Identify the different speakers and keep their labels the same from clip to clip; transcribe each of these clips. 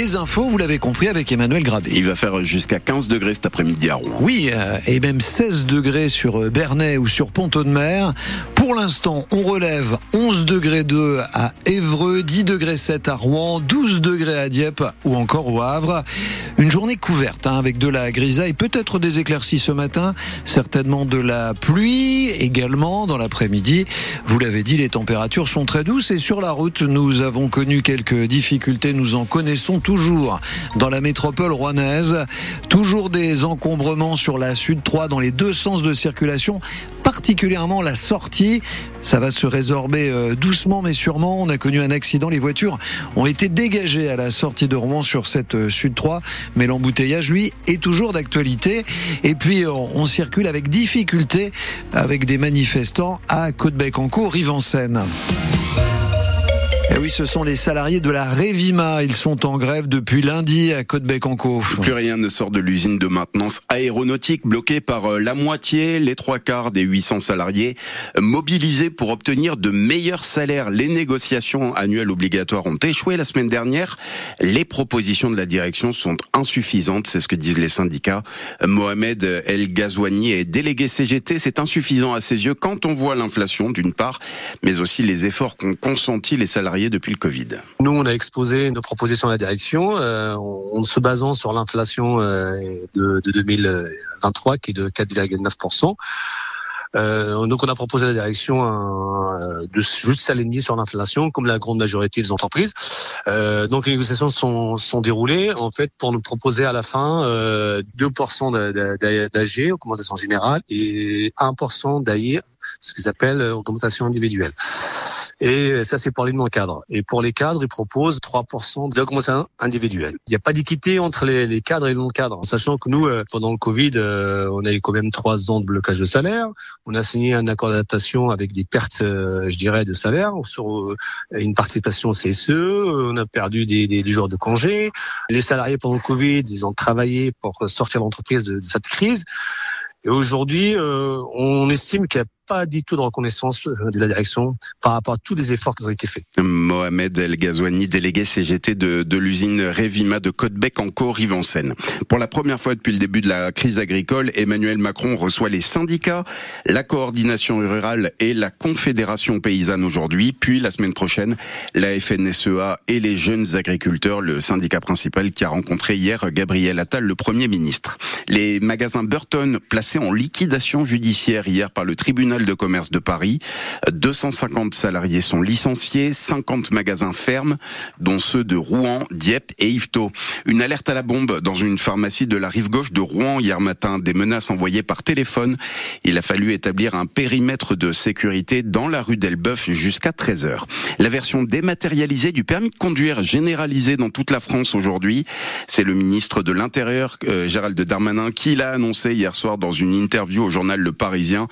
Speaker 1: Les infos, vous l'avez compris, avec Emmanuel Gradé.
Speaker 2: Il va faire jusqu'à 15 degrés cet après-midi à Rouen.
Speaker 1: Oui, euh, et même 16 degrés sur euh, Bernay ou sur Pont-de-Mer. Pour l'instant, on relève 11 degrés 2 à Évreux, 10 degrés 7 à Rouen, 12 degrés à Dieppe ou encore au Havre. Une journée couverte hein, avec de la grisaille, peut-être des éclaircies ce matin, certainement de la pluie également dans l'après-midi. Vous l'avez dit, les températures sont très douces et sur la route, nous avons connu quelques difficultés, nous en connaissons toujours dans la métropole rouennaise. Toujours des encombrements sur la Sud 3 dans les deux sens de circulation, particulièrement la sortie. Ça va se résorber euh, doucement mais sûrement. On a connu un accident, les voitures ont été dégagées à la sortie de Rouen sur cette euh, Sud 3, mais l'embouteillage, lui, est toujours d'actualité. Et puis, euh, on circule avec difficulté avec des manifestants à Côte-Bec-en-Caux, Rive-en-Seine. Et eh oui, ce sont les salariés de la Révima. Ils sont en grève depuis lundi à Côte-Bec-en-Caux.
Speaker 2: Plus rien ne sort de l'usine de maintenance aéronautique bloquée par euh, la moitié, les trois quarts des 800 salariés mobilisés pour obtenir de meilleurs salaires. Les négociations annuelles obligatoires ont échoué la semaine dernière. Les propositions de la direction sont insuffisantes, c'est ce que disent les syndicats. Mohamed El Ghazouani est délégué CGT. C'est insuffisant à ses yeux quand on voit l'inflation d'une part, mais aussi les efforts qu'ont consentis les salariés depuis le Covid
Speaker 3: Nous, on a exposé nos propositions à la direction euh, en se basant sur l'inflation euh, de, de 2023 qui est de 4,9%. Euh, donc on a proposé à la direction un, de juste s'aligner sur l'inflation, comme la grande majorité des entreprises. Euh, donc les négociations sont, sont déroulées en fait pour nous proposer à la fin euh, 2% d'AG, augmentation générale, et 1% d'AI, ce qu'ils appellent augmentation individuelle. Et ça, c'est pour les non-cadres. Et pour les cadres, ils proposent 3% d'augmentation individuelle. Il n'y a pas d'équité entre les, cadres et les non-cadres, sachant que nous, euh, pendant le Covid, euh, on a eu quand même trois ans de blocage de salaire. On a signé un accord d'adaptation avec des pertes, euh, je dirais, de salaire sur une participation CSE. On a perdu des, des, des, jours de congé. Les salariés pendant le Covid, ils ont travaillé pour sortir l'entreprise de, de, cette crise. Et aujourd'hui, on estime qu'il y a pas du tout de reconnaissance euh, de la direction par rapport à tous les efforts qui ont été faits.
Speaker 2: Mohamed El Ghazouani, délégué CGT de, de l'usine Révima de Côte-Bec en Rive-en-Seine. Pour la première fois depuis le début de la crise agricole, Emmanuel Macron reçoit les syndicats, la coordination rurale et la confédération paysanne aujourd'hui, puis la semaine prochaine, la FNSEA et les jeunes agriculteurs, le syndicat principal qui a rencontré hier Gabriel Attal, le Premier ministre. Les magasins Burton placés en liquidation judiciaire hier par le tribunal de commerce de Paris. 250 salariés sont licenciés, 50 magasins ferment, dont ceux de Rouen, Dieppe et Yvetot. Une alerte à la bombe dans une pharmacie de la rive gauche de Rouen hier matin. Des menaces envoyées par téléphone. Il a fallu établir un périmètre de sécurité dans la rue d'Elbeuf jusqu'à 13h. La version dématérialisée du permis de conduire généralisé dans toute la France aujourd'hui. C'est le ministre de l'Intérieur, euh, Gérald Darmanin, qui l'a annoncé hier soir dans une interview au journal Le Parisien.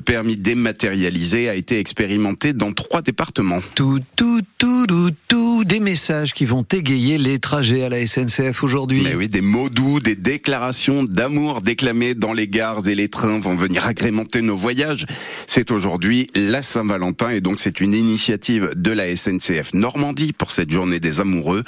Speaker 2: Permis dématérialisé a été expérimenté dans trois départements.
Speaker 1: Tout, tout, tout, tout, tout, des messages qui vont égayer les trajets à la SNCF aujourd'hui.
Speaker 2: Mais oui, des mots doux, des déclarations d'amour déclamées dans les gares et les trains vont venir agrémenter nos voyages. C'est aujourd'hui la Saint-Valentin et donc c'est une initiative de la SNCF Normandie pour cette journée des amoureux.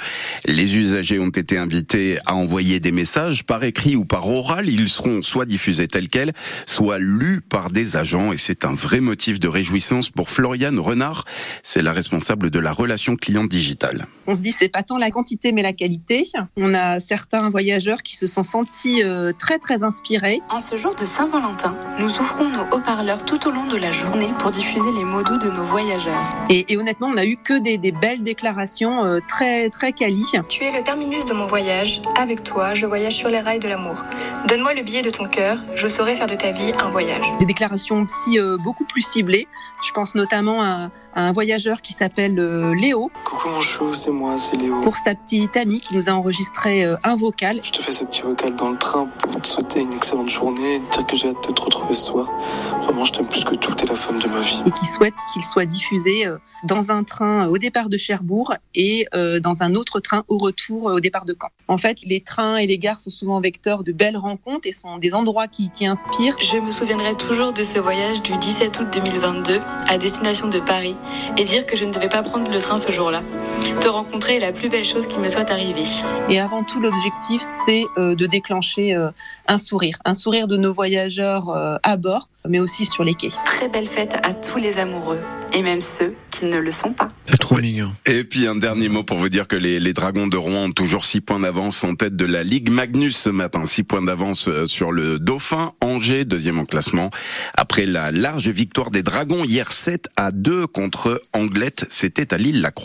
Speaker 2: Les usagers ont été invités à envoyer des messages par écrit ou par oral. Ils seront soit diffusés tels quels, soit lus par des agents et c'est un vrai motif de réjouissance pour Floriane Renard. C'est la responsable de la relation client digitale.
Speaker 4: On se dit c'est pas tant la quantité mais la qualité. On a certains voyageurs qui se sont sentis euh, très très inspirés.
Speaker 5: En ce jour de Saint-Valentin, nous ouvrons nos haut-parleurs tout au long de la journée pour diffuser les mots doux de nos voyageurs.
Speaker 4: Et, honnêtement, on a eu que des, belles déclarations euh, très très quali.
Speaker 5: Tu es le terminus de mon voyage. Avec toi, je voyage sur les rails de l'amour. Donne-moi le billet de ton cœur. Je saurai faire de ta vie un voyage.
Speaker 4: Des déclarations euh, beaucoup plus ciblé. Je pense notamment à, un voyageur qui s'appelle euh, Léo.
Speaker 6: Coucou mon chou, c'est moi, c'est Léo.
Speaker 4: Pour sa petite amie qui nous a enregistré euh, un vocal.
Speaker 6: Je te fais ce petit vocal dans le train pour te souhaiter une excellente journée et te dire que j'ai hâte de te retrouver ce soir. Vraiment, je t'aime plus que tout, t'es la femme de ma vie.
Speaker 4: Et qui souhaite qu'il soit diffusé dans un train au départ de Cherbourg et euh, dans un autre train au retour euh, au départ de Caen. En fait, les trains et les gares sont souvent vecteurs de belles rencontres et sont des endroits qui, inspirent.
Speaker 5: Je me souviendrai toujours de ce voyage du 17 août 2022 à destination de Paris et dire que je ne devais pas prendre le train ce jour-là. Te rencontrer est la plus belle chose qui me soit arrivée.
Speaker 4: Et avant tout, l'objectif, c'est euh, de déclencher euh, un sourire. Un sourire de nos voyageurs euh, à bord, mais aussi sur les quais.
Speaker 5: Très belle fête à tous les amoureux, et même ceux qui ne le sont pas.
Speaker 1: C'est trop mignon.
Speaker 2: Et puis un dernier mot pour vous dire que les, les Dragons de Rouen ont toujours 6 points d'avance en tête de la Ligue Magnus ce matin. 6 points d'avance sur le Dauphin, Angers, deuxième en classement. Après la large victoire des Dragons hier 7 à 2 contre Anglette, c'était à Lille-la-Croix.